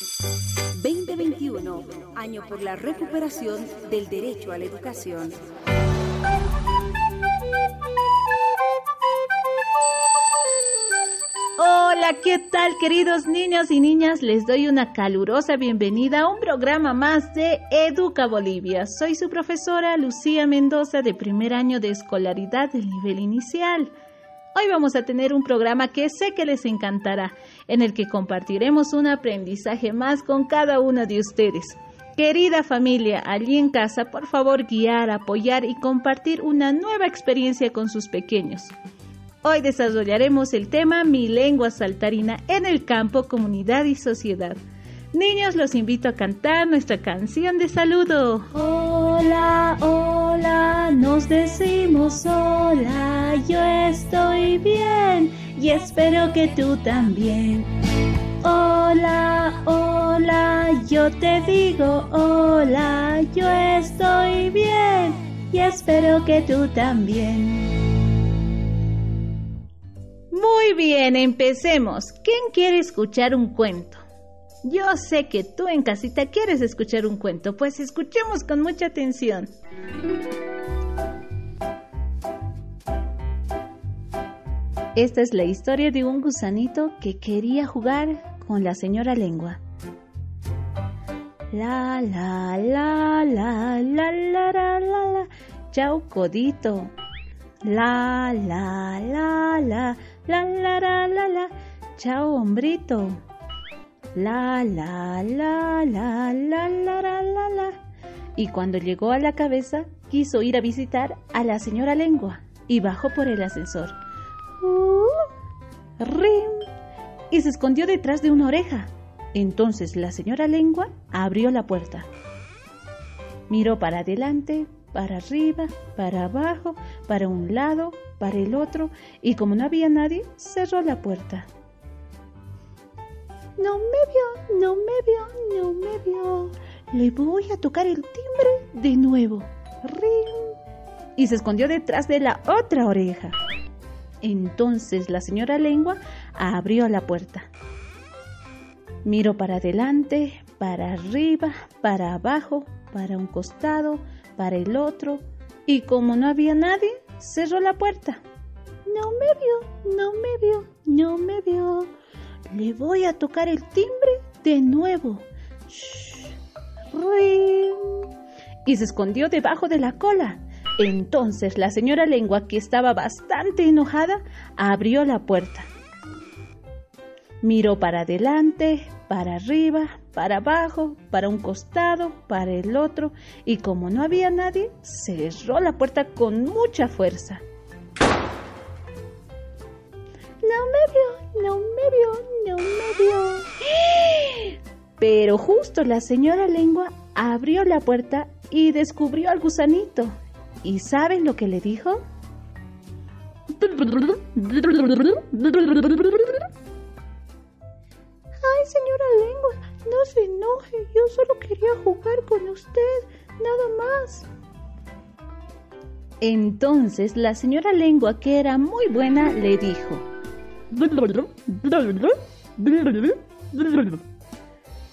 2021, año por la recuperación del derecho a la educación. Hola, ¿qué tal queridos niños y niñas? Les doy una calurosa bienvenida a un programa más de Educa Bolivia. Soy su profesora Lucía Mendoza de primer año de escolaridad del nivel inicial. Hoy vamos a tener un programa que sé que les encantará, en el que compartiremos un aprendizaje más con cada uno de ustedes. Querida familia, allí en casa, por favor guiar, apoyar y compartir una nueva experiencia con sus pequeños. Hoy desarrollaremos el tema Mi lengua saltarina en el campo, comunidad y sociedad. Niños, los invito a cantar nuestra canción de saludo. Hola, hola, nos decimos hola, yo estoy bien y espero que tú también. Hola, hola, yo te digo hola, yo estoy bien y espero que tú también. Muy bien, empecemos. ¿Quién quiere escuchar un cuento? Yo sé que tú en casita quieres escuchar un cuento, pues escuchemos con mucha atención. Esta es la historia de un gusanito que quería jugar con la señora lengua. La la la la la la la la la Chao codito. La la la la la la la la la Chao hombrito. La, la, la, la, la, la, la, la, la. Y cuando llegó a la cabeza, quiso ir a visitar a la señora Lengua y bajó por el ascensor. Uh, ¡Rim! Y se escondió detrás de una oreja. Entonces la señora Lengua abrió la puerta. Miró para adelante, para arriba, para abajo, para un lado, para el otro, y como no había nadie, cerró la puerta. No me vio, no me vio, no me vio. Le voy a tocar el timbre de nuevo. ¡Ring! Y se escondió detrás de la otra oreja. Entonces la señora Lengua abrió la puerta. Miró para adelante, para arriba, para abajo, para un costado, para el otro, y como no había nadie, cerró la puerta. No me vio, no me vio, no me vio. Le voy a tocar el timbre de nuevo. Y se escondió debajo de la cola. Entonces la señora Lengua, que estaba bastante enojada, abrió la puerta. Miró para adelante, para arriba, para abajo, para un costado, para el otro, y como no había nadie, cerró la puerta con mucha fuerza. No me vio, no Pero justo la señora Lengua abrió la puerta y descubrió al gusanito. ¿Y saben lo que le dijo? Ay, señora Lengua, no se enoje. Yo solo quería jugar con usted, nada más. Entonces la señora Lengua, que era muy buena, le dijo,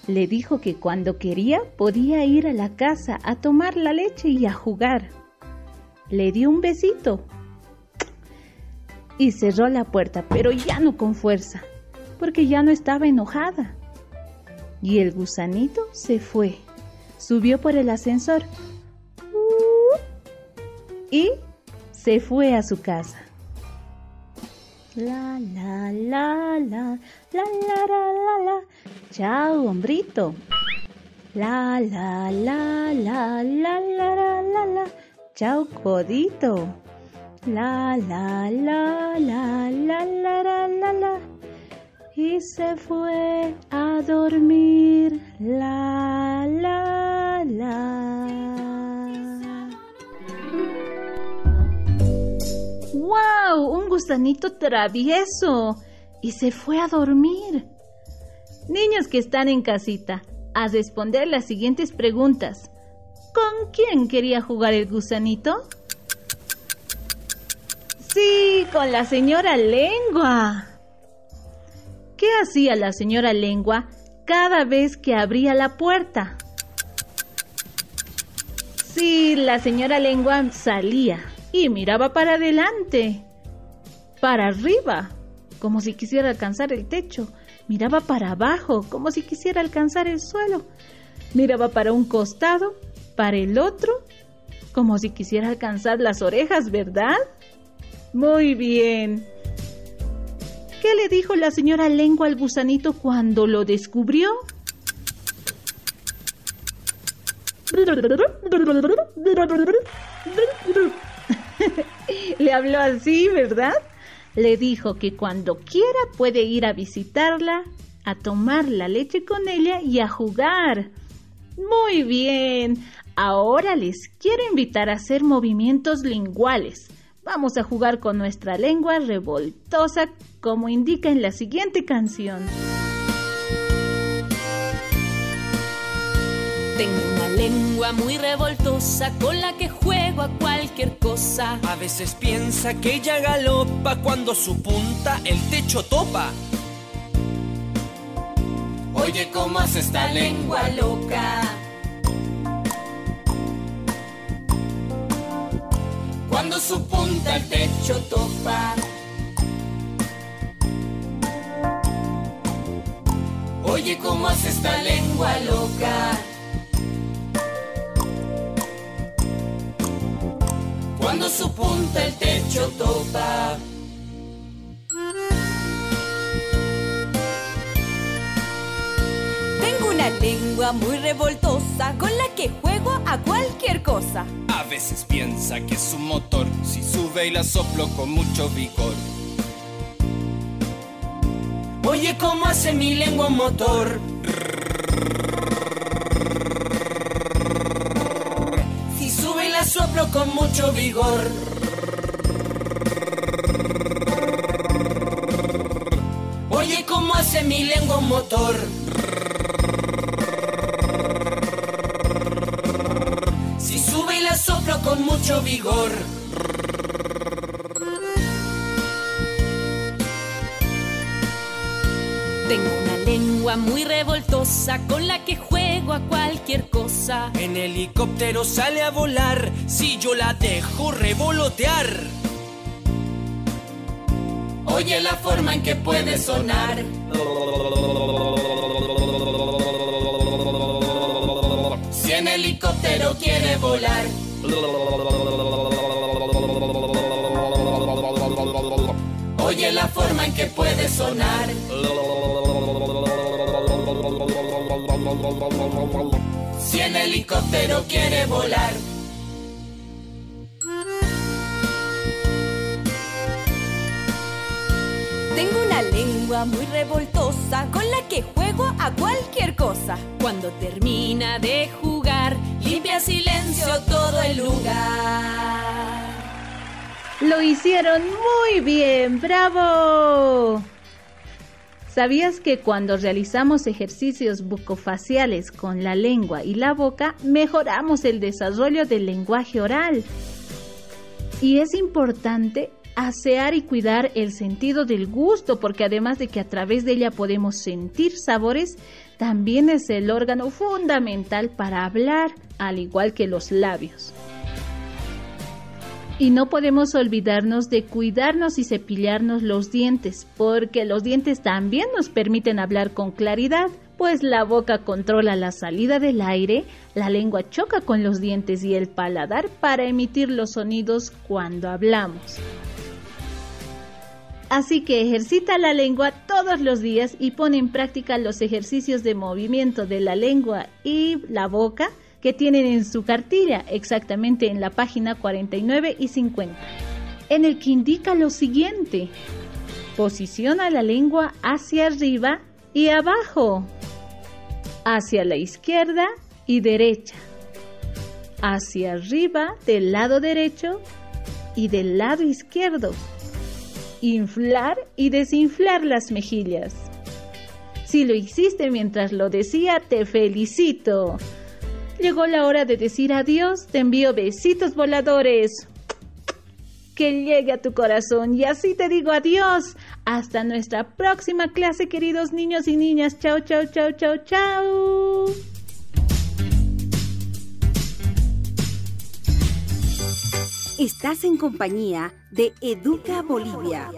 le dijo que cuando quería podía ir a la casa a tomar la leche y a jugar. Le dio un besito y cerró la puerta, pero ya no con fuerza, porque ya no estaba enojada. Y el gusanito se fue, subió por el ascensor y se fue a su casa. La la la la la la la la la Chao, hombrito. La la la la la la la la la Chao, codito. La la la la la la la la la Y se fue a dormir. La la la ¡Wow! Un gusanito travieso. Y se fue a dormir. Niños que están en casita, a responder las siguientes preguntas. ¿Con quién quería jugar el gusanito? Sí, con la señora Lengua. ¿Qué hacía la señora Lengua cada vez que abría la puerta. Sí, la señora lengua salía y miraba para adelante, para arriba, como si quisiera alcanzar el techo, miraba para abajo, como si quisiera alcanzar el suelo, miraba para un costado, para el otro, como si quisiera alcanzar las orejas, ¿verdad? Muy bien. ¿Qué le dijo la señora lengua al gusanito cuando lo descubrió? Le habló así, ¿verdad? Le dijo que cuando quiera puede ir a visitarla, a tomar la leche con ella y a jugar. Muy bien, ahora les quiero invitar a hacer movimientos linguales. Vamos a jugar con nuestra lengua revoltosa como indica en la siguiente canción. Tengo una lengua muy revoltosa con la que juego a veces piensa que ella galopa cuando su punta el techo topa. Oye, ¿cómo hace esta lengua loca? Cuando su punta el techo topa. Oye, ¿cómo hace esta lengua loca? Cuando su punta el techo topa. Tengo una lengua muy revoltosa con la que juego a cualquier cosa. A veces piensa que es un motor si sube y la soplo con mucho vigor. Oye, ¿cómo hace mi lengua un motor? Con mucho vigor. Oye, ¿cómo hace mi lengua un motor? Si sube y la soplo con mucho vigor. Tengo una lengua muy revoltosa con la que juego a cualquier cosa. En helicóptero sale a volar si yo la dejo revolotear. Oye la forma en que puede sonar. Si en helicóptero quiere volar. Oye la forma en que puede sonar. Si en helicóptero quiere volar. Tengo una lengua muy revoltosa con la que juego a cualquier cosa. Cuando termina de jugar, limpia silencio todo el lugar. Lo hicieron muy bien, bravo. ¿Sabías que cuando realizamos ejercicios bucofaciales con la lengua y la boca, mejoramos el desarrollo del lenguaje oral? Y es importante asear y cuidar el sentido del gusto, porque además de que a través de ella podemos sentir sabores, también es el órgano fundamental para hablar, al igual que los labios. Y no podemos olvidarnos de cuidarnos y cepillarnos los dientes, porque los dientes también nos permiten hablar con claridad, pues la boca controla la salida del aire, la lengua choca con los dientes y el paladar para emitir los sonidos cuando hablamos. Así que ejercita la lengua todos los días y pone en práctica los ejercicios de movimiento de la lengua y la boca que tienen en su cartilla, exactamente en la página 49 y 50, en el que indica lo siguiente. Posiciona la lengua hacia arriba y abajo, hacia la izquierda y derecha, hacia arriba del lado derecho y del lado izquierdo. Inflar y desinflar las mejillas. Si lo hiciste mientras lo decía, te felicito. Llegó la hora de decir adiós, te envío besitos voladores. que llegue a tu corazón. Y así te digo adiós. Hasta nuestra próxima clase, queridos niños y niñas. Chao, chao, chao, chao, chao. Estás en compañía de Educa Bolivia.